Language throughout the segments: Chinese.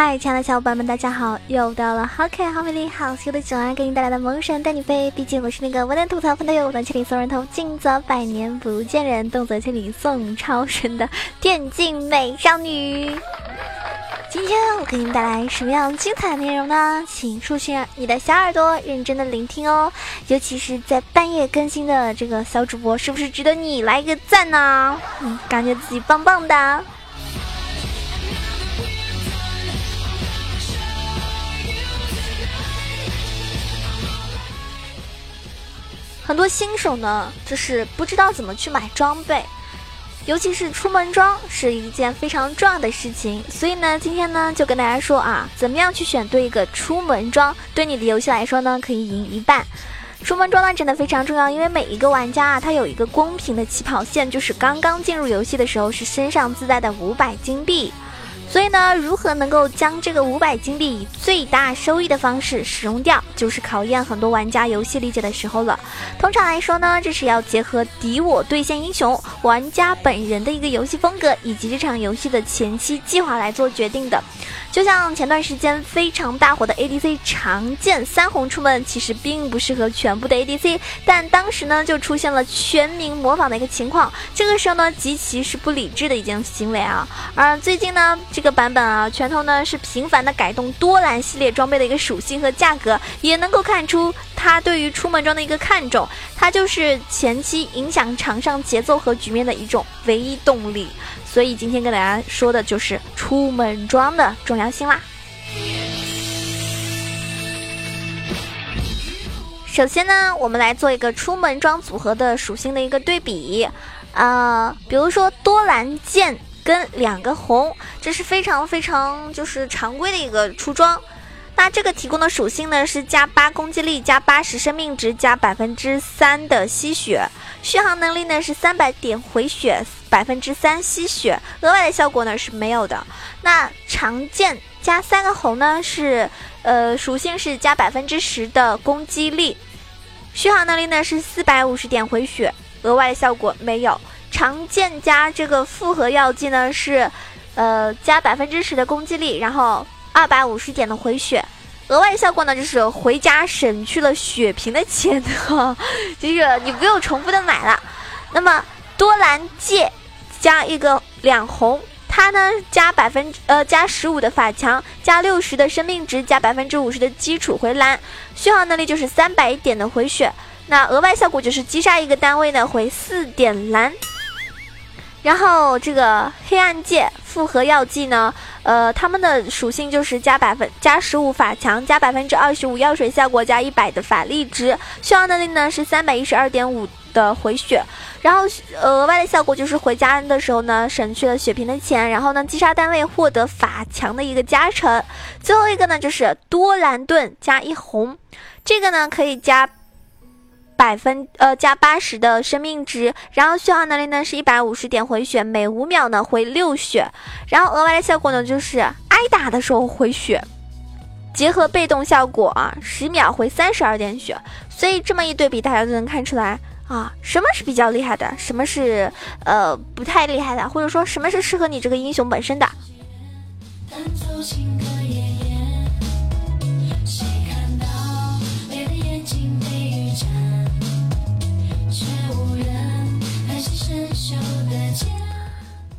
嗨，亲爱的小伙伴们，大家好！又到了好可爱、好美丽、好羞的九儿给你带来的萌神带你飞。毕竟我是那个温暖吐槽喷的友，短千里送人头，近则百年不见人，动则千里送超神的电竞美少女。今天我给你带来什么样精彩的内容呢？请竖起你的小耳朵，认真的聆听哦。尤其是在半夜更新的这个小主播，是不是值得你来一个赞呢？嗯，感觉自己棒棒的。很多新手呢，就是不知道怎么去买装备，尤其是出门装是一件非常重要的事情。所以呢，今天呢就跟大家说啊，怎么样去选对一个出门装，对你的游戏来说呢，可以赢一半。出门装呢真的非常重要，因为每一个玩家啊，他有一个公平的起跑线，就是刚刚进入游戏的时候是身上自带的五百金币。所以呢，如何能够将这个五百金币以最大收益的方式使用掉，就是考验很多玩家游戏理解的时候了。通常来说呢，这是要结合敌我对线英雄、玩家本人的一个游戏风格以及这场游戏的前期计划来做决定的。就像前段时间非常大火的 ADC 长剑三红出门，其实并不适合全部的 ADC，但当时呢就出现了全民模仿的一个情况。这个时候呢，极其是不理智的一件行为啊。而最近呢，这个版本啊，拳头呢是频繁的改动多兰系列装备的一个属性和价格，也能够看出他对于出门装的一个看重。它就是前期影响场上节奏和局面的一种唯一动力。所以今天跟大家说的就是出门装的重要性啦。首先呢，我们来做一个出门装组合的属性的一个对比，呃，比如说多兰剑。跟两个红，这是非常非常就是常规的一个出装。那这个提供的属性呢是加八攻击力，加八十生命值，加百分之三的吸血。续航能力呢是三百点回血，百分之三吸血。额外的效果呢是没有的。那长剑加三个红呢是，呃，属性是加百分之十的攻击力，续航能力呢是四百五十点回血，额外的效果没有。长剑加这个复合药剂呢是，呃，加百分之十的攻击力，然后二百五十点的回血，额外效果呢就是回家省去了血瓶的钱 哈，就是你不用重复的买了。那么多蓝戒加一个两红，它呢加百分之呃加十五的法强，加六十的生命值，加百分之五十的基础回蓝，续航能力就是三百点的回血，那额外效果就是击杀一个单位呢回四点蓝。然后这个黑暗界复合药剂呢，呃，它们的属性就是加百分加十五法强，加百分之二十五药水效果，加一百的法力值，续航能力呢是三百一十二点五的回血，然后额外的效果就是回家的时候呢省去了血瓶的钱，然后呢击杀单位获得法强的一个加成，最后一个呢就是多蓝盾加一红，这个呢可以加。百分呃加八十的生命值，然后续航能力呢是一百五十点回血，每五秒呢回六血，然后额外的效果呢就是挨打的时候回血，结合被动效果啊，十秒回三十二点血，所以这么一对比，大家就能看出来啊，什么是比较厉害的，什么是呃不太厉害的，或者说什么是适合你这个英雄本身的。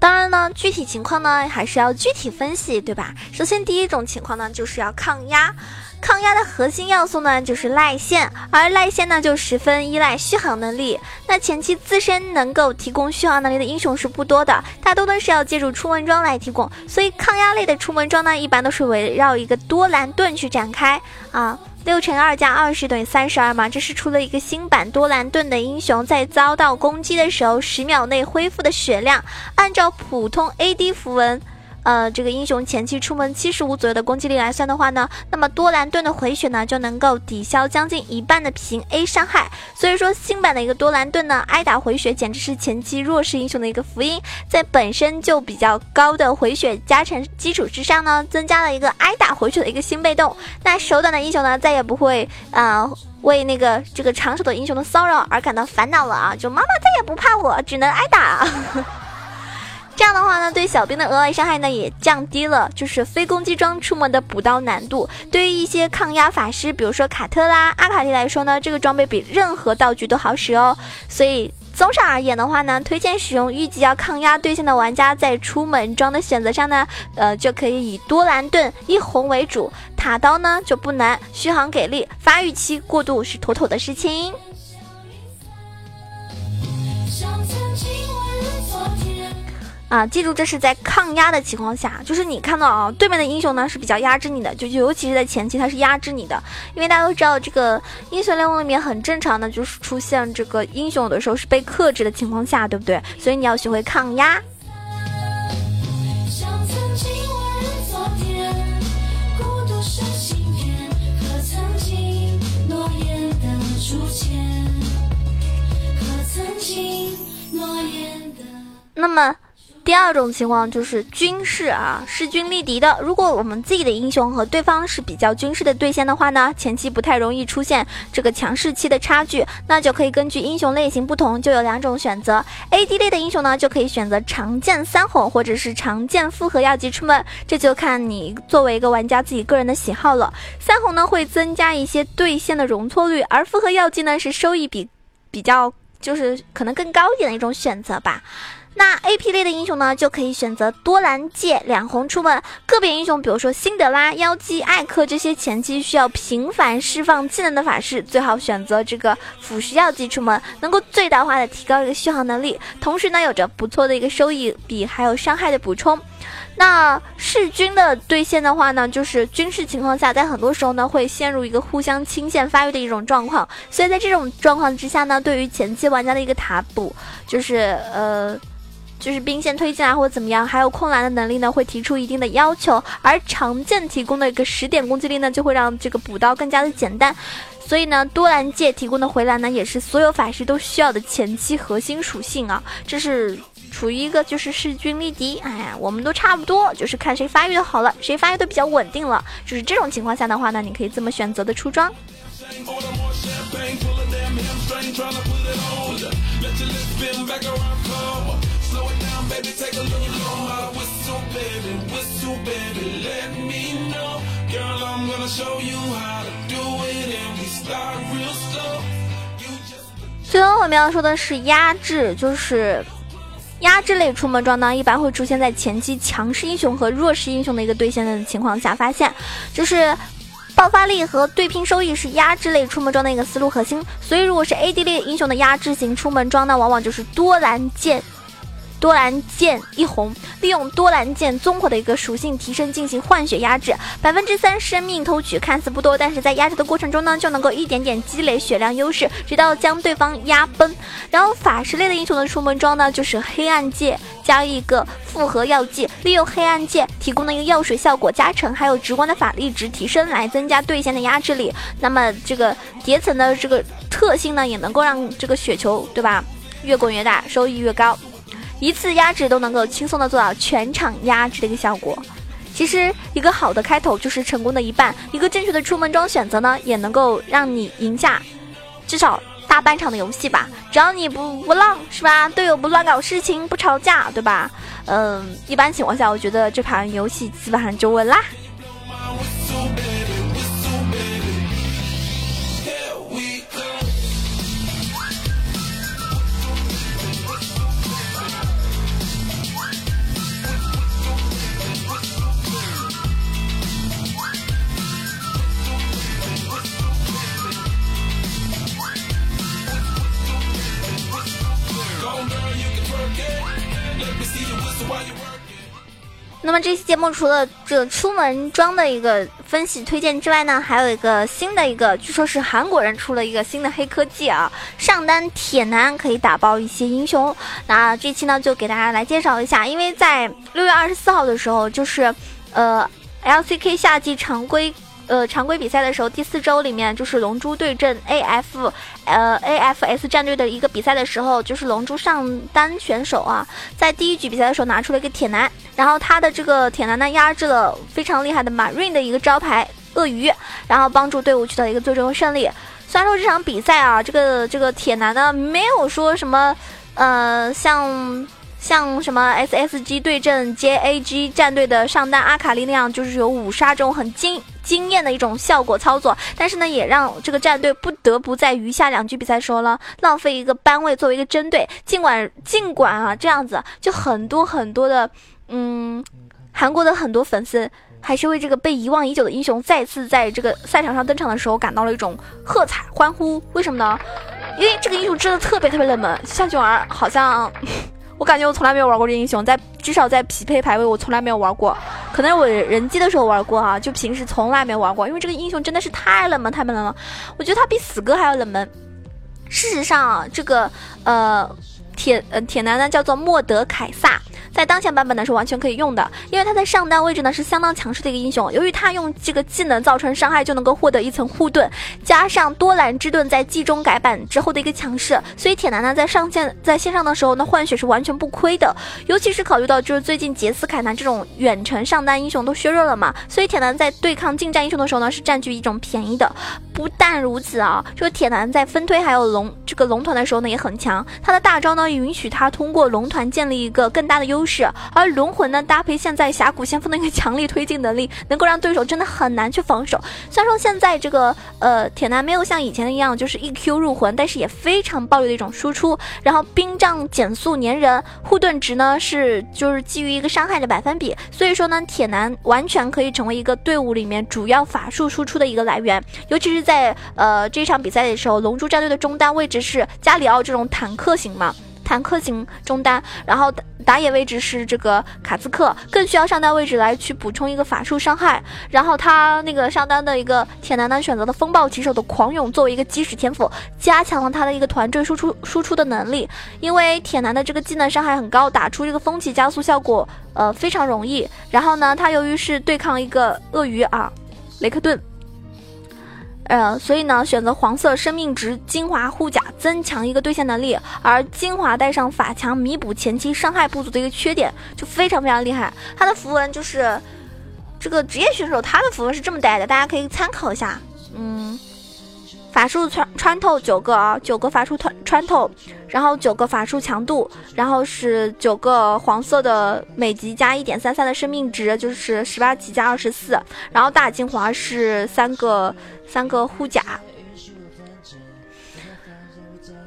当然呢，具体情况呢还是要具体分析，对吧？首先第一种情况呢，就是要抗压，抗压的核心要素呢就是赖线，而赖线呢就十分依赖续航能力。那前期自身能够提供续航能力的英雄是不多的，大多都是要借助出门装来提供。所以抗压类的出门装呢，一般都是围绕一个多兰盾去展开啊。六乘二加二十等于三十二嘛？这是出了一个新版多兰盾的英雄，在遭到攻击的时候，十秒内恢复的血量，按照普通 AD 符文。呃，这个英雄前期出门七十五左右的攻击力来算的话呢，那么多兰盾的回血呢就能够抵消将近一半的平 A 伤害。所以说新版的一个多兰盾呢，挨打回血简直是前期弱势英雄的一个福音。在本身就比较高的回血加成基础之上呢，增加了一个挨打回血的一个新被动。那手短的英雄呢，再也不会啊为那个这个长手的英雄的骚扰而感到烦恼了啊！就妈妈再也不怕我，只能挨打。这样的话呢，对小兵的额外伤害呢也降低了，就是非攻击装出门的补刀难度。对于一些抗压法师，比如说卡特拉、阿卡丽来说呢，这个装备比任何道具都好使哦。所以。综上而言的话呢，推荐使用预计要抗压对线的玩家在出门装的选择上呢，呃，就可以以多蓝盾一红为主，塔刀呢就不难，续航给力，发育期过渡是妥妥的事情。啊，记住这是在抗压的情况下，就是你看到啊，对面的英雄呢是比较压制你的，就尤其是在前期他是压制你的，因为大家都知道这个英雄联盟里面很正常的就是出现这个英雄有的时候是被克制的情况下，对不对？所以你要学会抗压。那么。第二种情况就是军事啊，势均力敌的。如果我们自己的英雄和对方是比较军事的对线的话呢，前期不太容易出现这个强势期的差距，那就可以根据英雄类型不同，就有两种选择。AD 类的英雄呢，就可以选择长剑三红或者是长剑复合药剂出门，这就看你作为一个玩家自己个人的喜好了。三红呢会增加一些对线的容错率，而复合药剂呢是收益比比较就是可能更高一点的一种选择吧。那 A P 类的英雄呢，就可以选择多蓝戒两红出门。个别英雄，比如说辛德拉、妖姬、艾克这些前期需要频繁释放技能的法师，最好选择这个辅食药剂出门，能够最大化的提高一个续航能力，同时呢，有着不错的一个收益比，还有伤害的补充。那弑君的对线的话呢，就是军事情况下，在很多时候呢，会陷入一个互相清线发育的一种状况，所以在这种状况之下呢，对于前期玩家的一个塔补，就是呃。就是兵线推进啊，或者怎么样，还有控蓝的能力呢，会提出一定的要求。而长剑提供的一个十点攻击力呢，就会让这个补刀更加的简单。所以呢，多兰戒提供的回蓝呢，也是所有法师都需要的前期核心属性啊。这是处于一个就是势均力敌，哎呀，我们都差不多，就是看谁发育的好了，谁发育的比较稳定了。就是这种情况下的话呢，你可以这么选择的出装。最后我们要说的是压制，就是压制类出门装呢，一般会出现在前期强势英雄和弱势英雄的一个对线的情况下发现，就是爆发力和对拼收益是压制类出门装的一个思路核心。所以如果是 AD 类英雄的压制型出门装呢，往往就是多蓝剑。多兰剑一红，利用多兰剑综合的一个属性提升进行换血压制，百分之三生命偷取看似不多，但是在压制的过程中呢，就能够一点点积累血量优势，直到将对方压崩。然后法师类的英雄的出门装呢，就是黑暗戒加一个复合药剂，利用黑暗戒提供的一个药水效果加成，还有直观的法力值提升，来增加对线的压制力。那么这个叠层的这个特性呢，也能够让这个雪球对吧越滚越大，收益越高。一次压制都能够轻松的做到全场压制的一个效果。其实一个好的开头就是成功的一半，一个正确的出门装选择呢，也能够让你赢下至少大半场的游戏吧。只要你不不浪是吧，队友不乱搞事情，不吵架对吧？嗯，一般情况下，我觉得这盘游戏基本上就稳啦。这期节目除了这出门装的一个分析推荐之外呢，还有一个新的一个，据说是韩国人出了一个新的黑科技啊，上单铁男可以打爆一些英雄。那这期呢就给大家来介绍一下，因为在六月二十四号的时候，就是呃 LCK 夏季常规。呃，常规比赛的时候，第四周里面就是龙珠对阵 AF，呃 AFS 战队的一个比赛的时候，就是龙珠上单选手啊，在第一局比赛的时候拿出了一个铁男，然后他的这个铁男呢压制了非常厉害的马瑞的一个招牌鳄鱼，然后帮助队伍取得一个最终胜利。虽然说这场比赛啊，这个这个铁男呢没有说什么，呃，像。像什么 SSG 对阵 JAG 战队的上单阿卡丽那样，就是有五杀这种很惊惊艳的一种效果操作，但是呢，也让这个战队不得不在余下两局比赛时候呢，浪费一个班位作为一个针对。尽管尽管啊这样子，就很多很多的，嗯，韩国的很多粉丝还是为这个被遗忘已久的英雄再次在这个赛场上登场的时候感到了一种喝彩欢呼。为什么呢？因为这个英雄真的特别特别冷门，像囧儿好像。我感觉我从来没有玩过这英雄，在至少在匹配排位我从来没有玩过，可能我人机的时候玩过哈，就平时从来没玩过，因为这个英雄真的是太冷门太冷门了，我觉得他比死哥还要冷门。事实上，这个呃铁呃铁男呢叫做莫德凯撒。在当前版本呢是完全可以用的，因为他在上单位置呢是相当强势的一个英雄。由于他用这个技能造成伤害就能够获得一层护盾，加上多兰之盾在季中改版之后的一个强势，所以铁男呢在上线在线上的时候呢换血是完全不亏的。尤其是考虑到就是最近杰斯凯南这种远程上单英雄都削弱了嘛，所以铁男在对抗近战英雄的时候呢是占据一种便宜的。不但如此啊，这个铁男在分推还有龙这个龙团的时候呢也很强，他的大招呢允许他通过龙团建立一个更大的优。势，而龙魂呢搭配现在峡谷先锋的一个强力推进能力，能够让对手真的很难去防守。虽然说现在这个呃铁男没有像以前一样就是一 Q 入魂，但是也非常暴力的一种输出。然后冰杖减速粘人，护盾值呢是就是基于一个伤害的百分比，所以说呢铁男完全可以成为一个队伍里面主要法术输出的一个来源。尤其是在呃这场比赛的时候，龙珠战队的中单位置是加里奥这种坦克型嘛。坦克型中单，然后打野位置是这个卡兹克，更需要上单位置来去补充一个法术伤害。然后他那个上单的一个铁男呢，选择了风暴骑手的狂涌作为一个基石天赋，加强了他的一个团队输出输出的能力。因为铁男的这个技能伤害很高，打出这个风起加速效果，呃非常容易。然后呢，他由于是对抗一个鳄鱼啊，雷克顿。呃，所以呢，选择黄色生命值精华护甲，增强一个对线能力，而精华带上法强，弥补前期伤害不足的一个缺点，就非常非常厉害。他的符文就是这个职业选手，他的符文是这么带的，大家可以参考一下。嗯。法术穿穿透九个啊，九个法术穿穿透，然后九个法术强度，然后是九个黄色的每级加一点三三的生命值，就是十八级加二十四，然后大精华是三个三个护甲。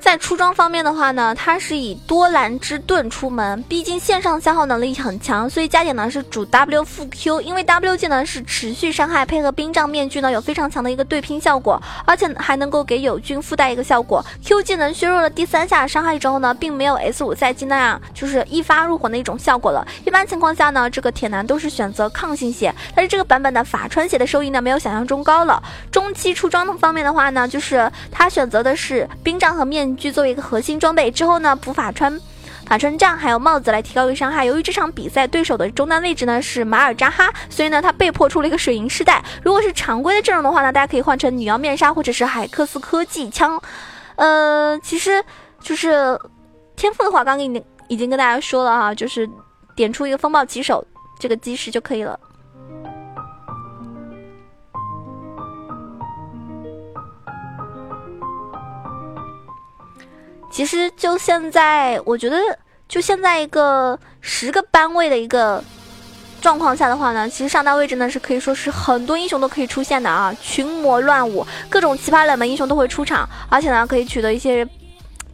在出装方面的话呢，它是以多兰之盾出门，毕竟线上消耗能力很强，所以加点呢是主 W 副 Q，因为 W 技能是持续伤害，配合冰杖面具呢有非常强的一个对拼效果，而且还能够给友军附带一个效果。Q 技能削弱了第三下伤害之后呢，并没有 S 五赛季那样就是一发入魂的一种效果了。一般情况下呢，这个铁男都是选择抗性血，但是这个版本的法穿血的收益呢没有想象中高了。中期出装的方面的话呢，就是他选择的是冰杖和面。具作为一个核心装备之后呢，补法穿法穿杖还有帽子来提高一个伤害。由于这场比赛对手的中单位置呢是马尔扎哈，所以呢他被迫出了一个水银饰带。如果是常规的阵容的话呢，大家可以换成女妖面纱或者是海克斯科技枪。呃，其实就是天赋的话，刚刚已经已经跟大家说了哈，就是点出一个风暴骑手这个基石就可以了。其实就现在，我觉得就现在一个十个班位的一个状况下的话呢，其实上单位置呢是可以说是很多英雄都可以出现的啊，群魔乱舞，各种奇葩冷门英雄都会出场，而且呢可以取得一些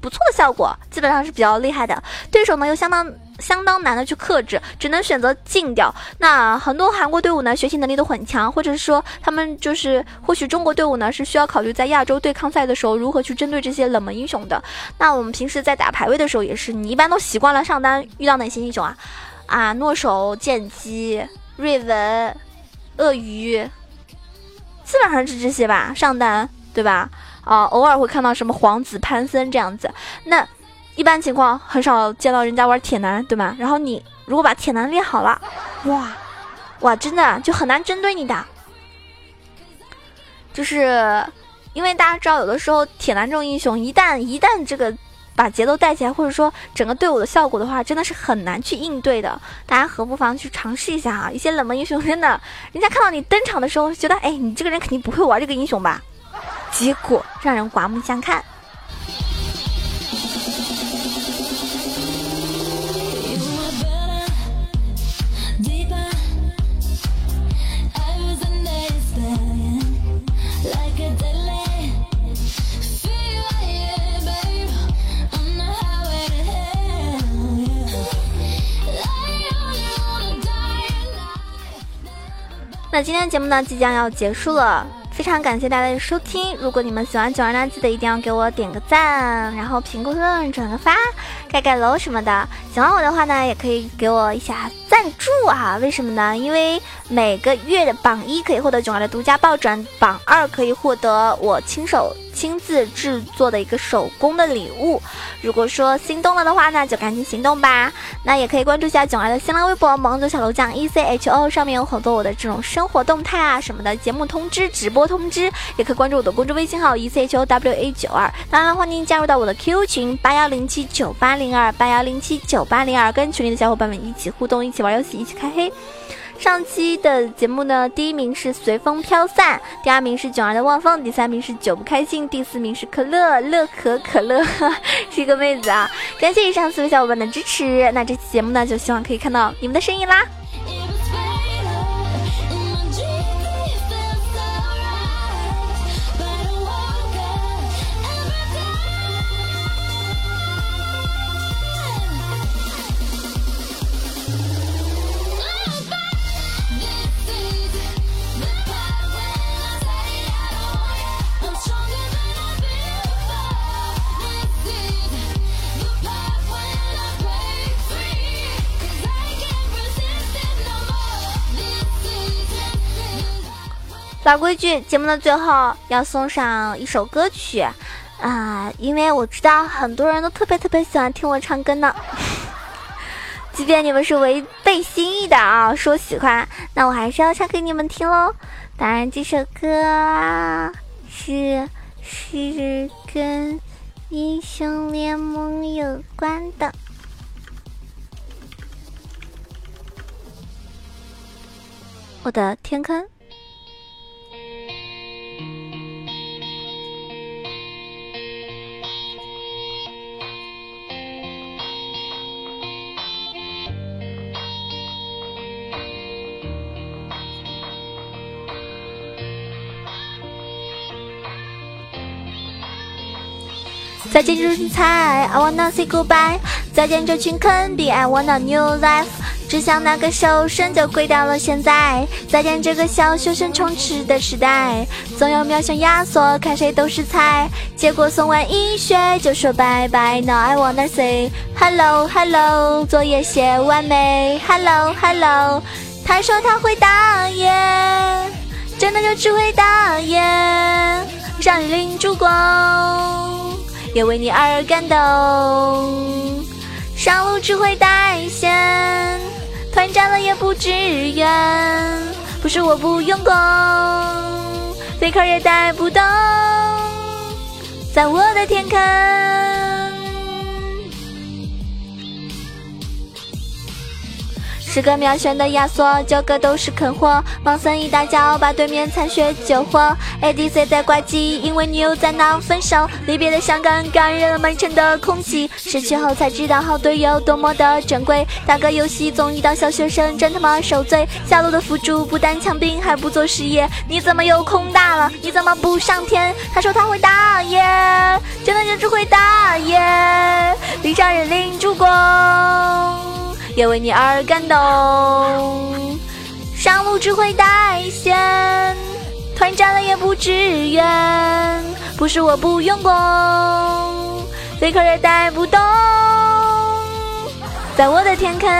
不错的效果，基本上是比较厉害的。对手呢又相当。相当难的去克制，只能选择禁掉。那很多韩国队伍呢，学习能力都很强，或者是说他们就是，或许中国队伍呢是需要考虑在亚洲对抗赛的时候如何去针对这些冷门英雄的。那我们平时在打排位的时候也是，你一般都习惯了上单遇到哪些英雄啊？啊，诺手、剑姬、瑞文、鳄鱼，基本上是这些吧，上单对吧？啊，偶尔会看到什么皇子、潘森这样子。那。一般情况很少见到人家玩铁男，对吗？然后你如果把铁男练好了，哇，哇，真的就很难针对你的。就是因为大家知道，有的时候铁男这种英雄，一旦一旦这个把节奏带起来，或者说整个队伍的效果的话，真的是很难去应对的。大家何不妨去尝试一下啊？一些冷门英雄，真的，人家看到你登场的时候，觉得哎，你这个人肯定不会玩这个英雄吧？结果让人刮目相看。那今天的节目呢，即将要结束了。非常感谢大家的收听，如果你们喜欢九儿呢，记得一定要给我点个赞，然后评个论、转个发、盖盖楼什么的。喜欢我的话呢，也可以给我一下赞助啊！为什么呢？因为每个月的榜一可以获得九儿的独家爆转，榜二可以获得我亲手。亲自制作的一个手工的礼物，如果说心动了的话呢，就赶紧行动吧。那也可以关注一下囧儿的新浪微博“萌九小楼酱 E C H O”，上面有很多我的这种生活动态啊什么的，节目通知、直播通知。也可以关注我的公众微信号 “E C H O W A 九二”。当然，欢迎加入到我的 Q 群八幺零七九八零二八幺零七九八零二，跟群里的小伙伴们一起互动，一起玩游戏，一起开黑。上期的节目呢，第一名是随风飘散，第二名是囧儿的望风，第三名是久不开心，第四名是可乐乐可可乐，是一个妹子啊！感谢以上四位小伙伴的支持，那这期节目呢，就希望可以看到你们的身影啦。老规矩，节目的最后要送上一首歌曲，啊，因为我知道很多人都特别特别喜欢听我唱歌呢。即便你们是违背心意的啊，说喜欢，那我还是要唱给你们听喽。当然，这首歌是是跟英雄联盟有关的，我的天坑。再见这群菜，I wanna say goodbye。再见这群坑逼，I want a new life。只想拿个手伸就毁掉了现在。再见这个小学生充斥的时代，总有秒像亚索，看谁都是菜。结果送完一学就说拜拜，Now I wanna say hello hello。作业写完没？Hello hello。他说他会打野，真的就只会打野，让你领烛光。也为你而感动，上路只会带线，团战了也不支援，不是我不用功，faker 也带不动，在我的天空。十个秒选的亚索，九个都是坑货。盲僧一大脚把对面残血救活。ADC 在挂机，因为女友在闹分手。离别的伤感感染了满城的空气。失去后才知道好队友多么的珍贵。打个游戏总遇到小学生，真他妈受罪。下路的辅助不单枪兵还不做事业，你怎么又空大了？你怎么不上天？他说他会打野，真的就只会打野，地上人领烛光。也为你而感动，上路只会带线，团战了也不支援，不是我不用功，faker 也带不动，在我的天坑。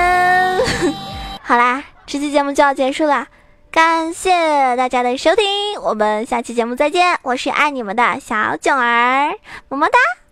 好啦，这期节目就要结束了，感谢大家的收听，我们下期节目再见，我是爱你们的小囧儿，么么哒。